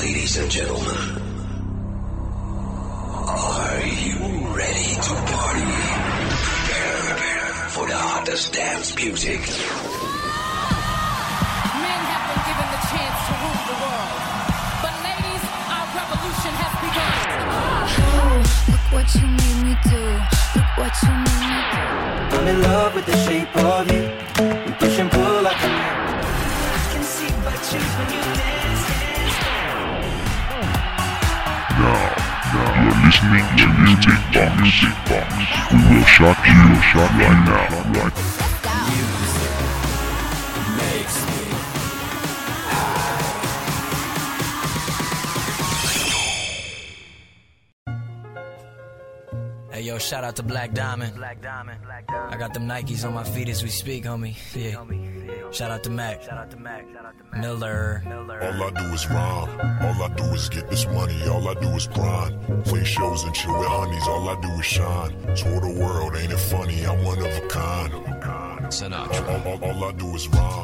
Ladies and gentlemen, are you ready to party? Prepare for the hottest dance music. Men have been given the chance to rule the world. But ladies, our revolution has begun. Look what you made me do. Look what you made me do. I'm in love with the shape of you. Listening to Music Box. Music Box. We will shock you, shock right now. Right Hey yo, shout out to Black Diamond. I got them Nikes on my feet as we speak, homie. Yeah. Shout out to Mac. Shout out to Mac. Shout out to Mac. Miller. Miller. All I do is rhyme. All I do is get this money. All I do is grind. Play shows and chill with honeys. All I do is shine. Tour the world. Ain't it funny? I'm one of a kind.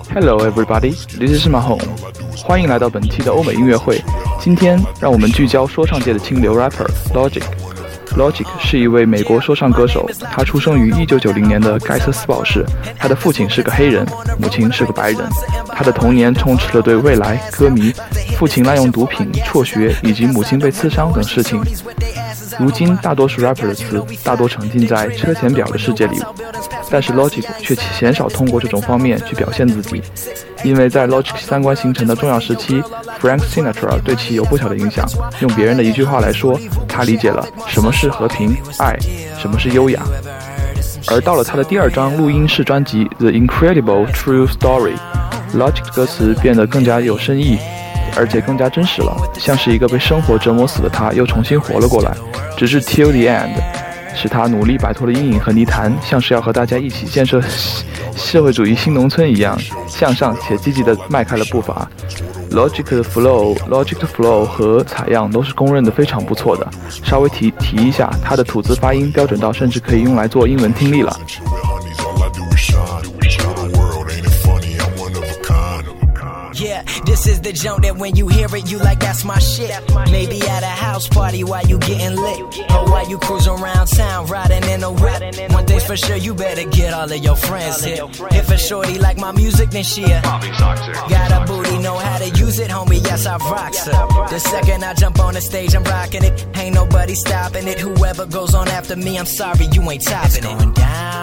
Hello, everybody. This is Mahon. 欢迎来到本期的欧美音乐会。今天，让我们聚焦说唱界的清流 rapper Logic。Logic 是一位美国说唱歌手，他出生于1990年的盖瑟斯堡市，他的父亲是个黑人，母亲是个白人。他的童年充斥了对未来、歌迷、父亲滥用毒品、辍学以及母亲被刺伤等事情。如今，大多数 rapper 的词大多沉浸在车前表的世界里，但是 Logic 却鲜少通过这种方面去表现自己，因为在 Logic 三观形成的重要时期，Frank Sinatra 对其有不小的影响。用别人的一句话来说，他理解了什么是和平、爱，什么是优雅。而到了他的第二张录音室专辑《The Incredible True Story》，Logic 的歌词变得更加有深意。而且更加真实了，像是一个被生活折磨死的他，又重新活了过来。直至 till the end，使他努力摆脱了阴影和泥潭，像是要和大家一起建设 社会主义新农村一样，向上且积极地迈开了步伐。Logic flow，Logic flow 和采样都是公认的非常不错的。稍微提提一下，他的吐字发音标准到甚至可以用来做英文听力了。This is the joint that when you hear it, you like that's my shit. Maybe at a house party while you getting lit, or while you cruise around town riding in a whip. One thing's for sure, you better get all of your friends hit. If a shorty like my music, then she a got a booty, know how to use it, homie. Yes, I rocks her. The second I jump on the stage, I'm rocking it. Ain't nobody stopping it. Whoever goes on after me, I'm sorry, you ain't topping it. Going down,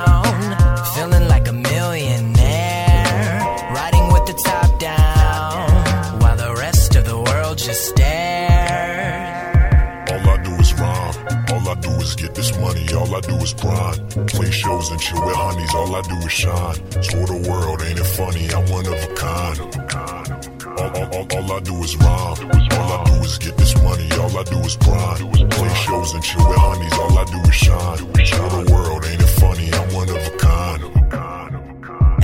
All I do is shine. Tour the world, ain't it funny? I'm one of a kind. All, all, all, all I do is rhyme. All I do is get this money. All I do is grind. Play shows and chill with honeys. All I do is shine. Tour the world, ain't it funny? I'm one of a kind.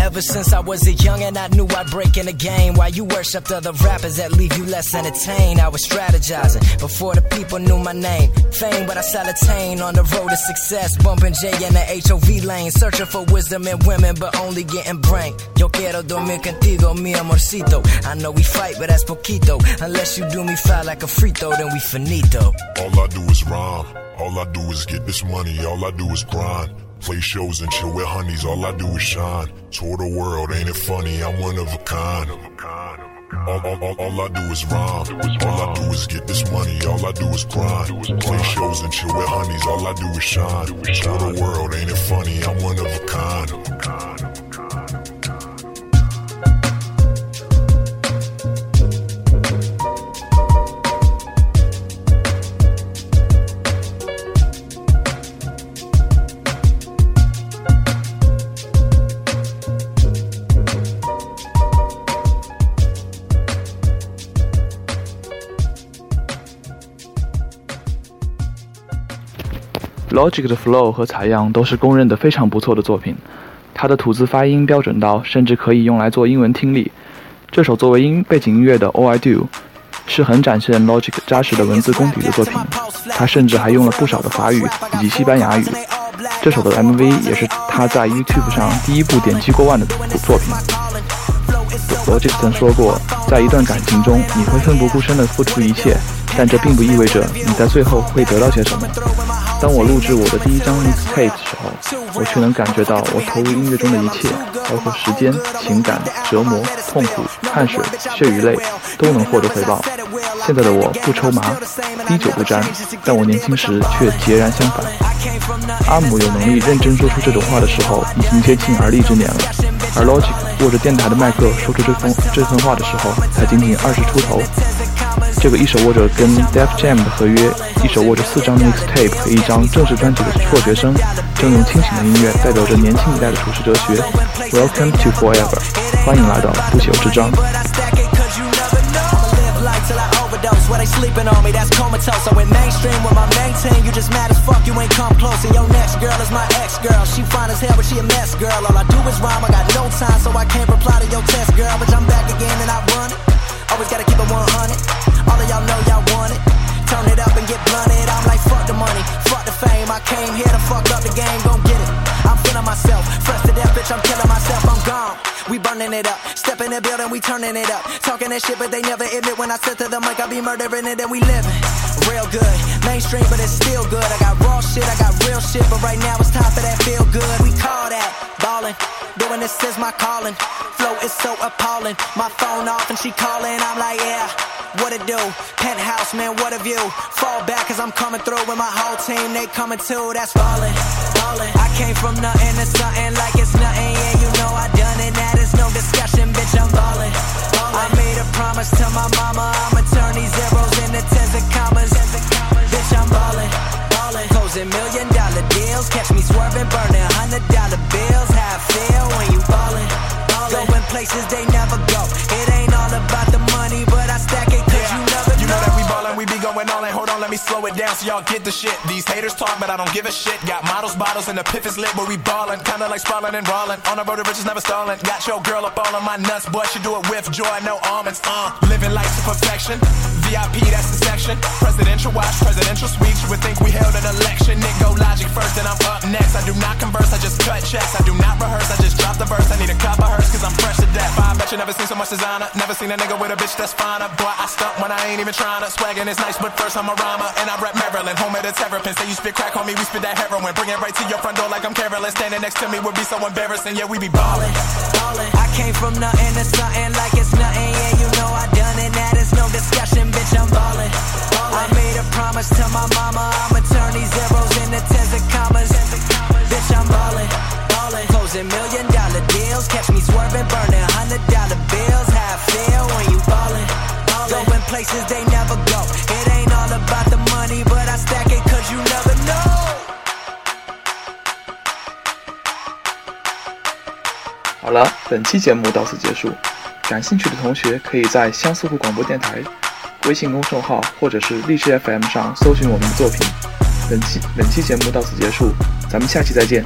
Ever since I was a young and I knew I'd break in the game. While you worshipped other rappers that leave you less entertained, I was strategizing before the people knew my name. Fame, but I sell attain on the road to success. Bumping J in the HOV lane, searching for wisdom in women, but only getting brain. Yo quiero dormir contigo, mi amorcito. I know we fight, but that's poquito. Unless you do me foul like a free throw, then we finito. All I do is rhyme. All I do is get this money. All I do is grind. Play shows and chill with honeys. All I do is shine. Tour the world, ain't it funny? I'm one of a kind. All, all, all, all I do is rhyme. All I do is get this money. All I do is grind. Play shows and chill with honeys. All I do is shine. Tour the world, ain't it funny? I'm one of a kind.，Logic 的 flow 和采样都是公认的非常不错的作品。他的吐字发音标准到甚至可以用来做英文听力。这首作为音背景音乐的《All I Do》是很展现 Logic 扎实的文字功底的作品。他甚至还用了不少的法语以及西班牙语。这首的 MV 也是他在 YouTube 上第一部点击过万的作品。Logic 曾说过，在一段感情中，你会奋不顾身地付出一切，但这并不意味着你在最后会得到些什么。当我录制我的第一张 mixtape 的时候，我却能感觉到我投入音乐中的一切，包括时间、情感、折磨、痛苦、汗水、血与泪，都能获得回报。现在的我不抽麻，滴酒不沾，但我年轻时却截然相反。阿姆有能力认真说出这种话的时候，已经接近而立之年了，而 Logic 握着电台的麦克说出这封这份话的时候，才仅仅二十出头。这个一手握着跟 Def Jam 的合约，一手握着四张 mixtape 和一张正式专辑的辍学生，正用清醒的音乐代表着年轻一代的处世哲学。Welcome to Forever，欢迎来到不朽之章。Where they sleeping on me, that's comatose. I went mainstream with my main team. You just mad as fuck, you ain't come close. And your next girl is my ex girl. She fine as hell, but she a mess girl. All I do is rhyme, I got We burning it up, step in the building, we turning it up. Talking that shit, but they never admit when I said to them, like I be murdering it and we living. Real good, mainstream, but it's still good. I got raw shit, I got real shit, but right now it's time for that feel good. We call that ballin', doing this is my calling. Flow is so appalling. My phone off and she calling, I'm like, yeah. What it do? Penthouse, man, what a view. Fall back cause I'm coming through with my whole team, they coming too. That's ballin', ballin'. I came from nothing to something like it's nothing, places they never go. It ain't all about the money, but I stack it cause you never You know that we ballin', we be going all in. Hold on, let me slow it down so y'all get the shit. These haters talk, but I don't give a shit. Got models, bottles, and the piff is lit, but we ballin'. Kinda like sprawling and rollin'. On the road to riches, never stallin'. Got your girl up all on my nuts, boy. She do it with joy, no almonds. Uh, living life to perfection. VIP, that's the section. Presidential watch, presidential suite. You would think we held an election. Nick go logic first, and I'm up next. I do not converse, I just cut checks. I do not rehearse, I just drop the verse. I need a cup of hers, cause I'm fresh to death. I bet you never seen so much designer. Never seen a nigga with a bitch that's finer. Boy, I stunt when I ain't even trying to. Swaggin' is nice, but first I'm a rhymer. And I rap Maryland, home of the terrapin. Say you spit crack on me, we spit that heroin. Bring it right to your front door like I'm careless. Standing next to me would be so embarrassing. Yeah, we be ballin'. ballin'. I came from nothing to something like it's nothing. Yeah, places they never go. It ain't all about the money, but I stack it cause you never know. 好了，本期节目到此结束。感兴趣的同学可以在相思湖广播电台微信公众号或者是荔枝 FM 上搜寻我们的作品。本期本期节目到此结束，咱们下期再见。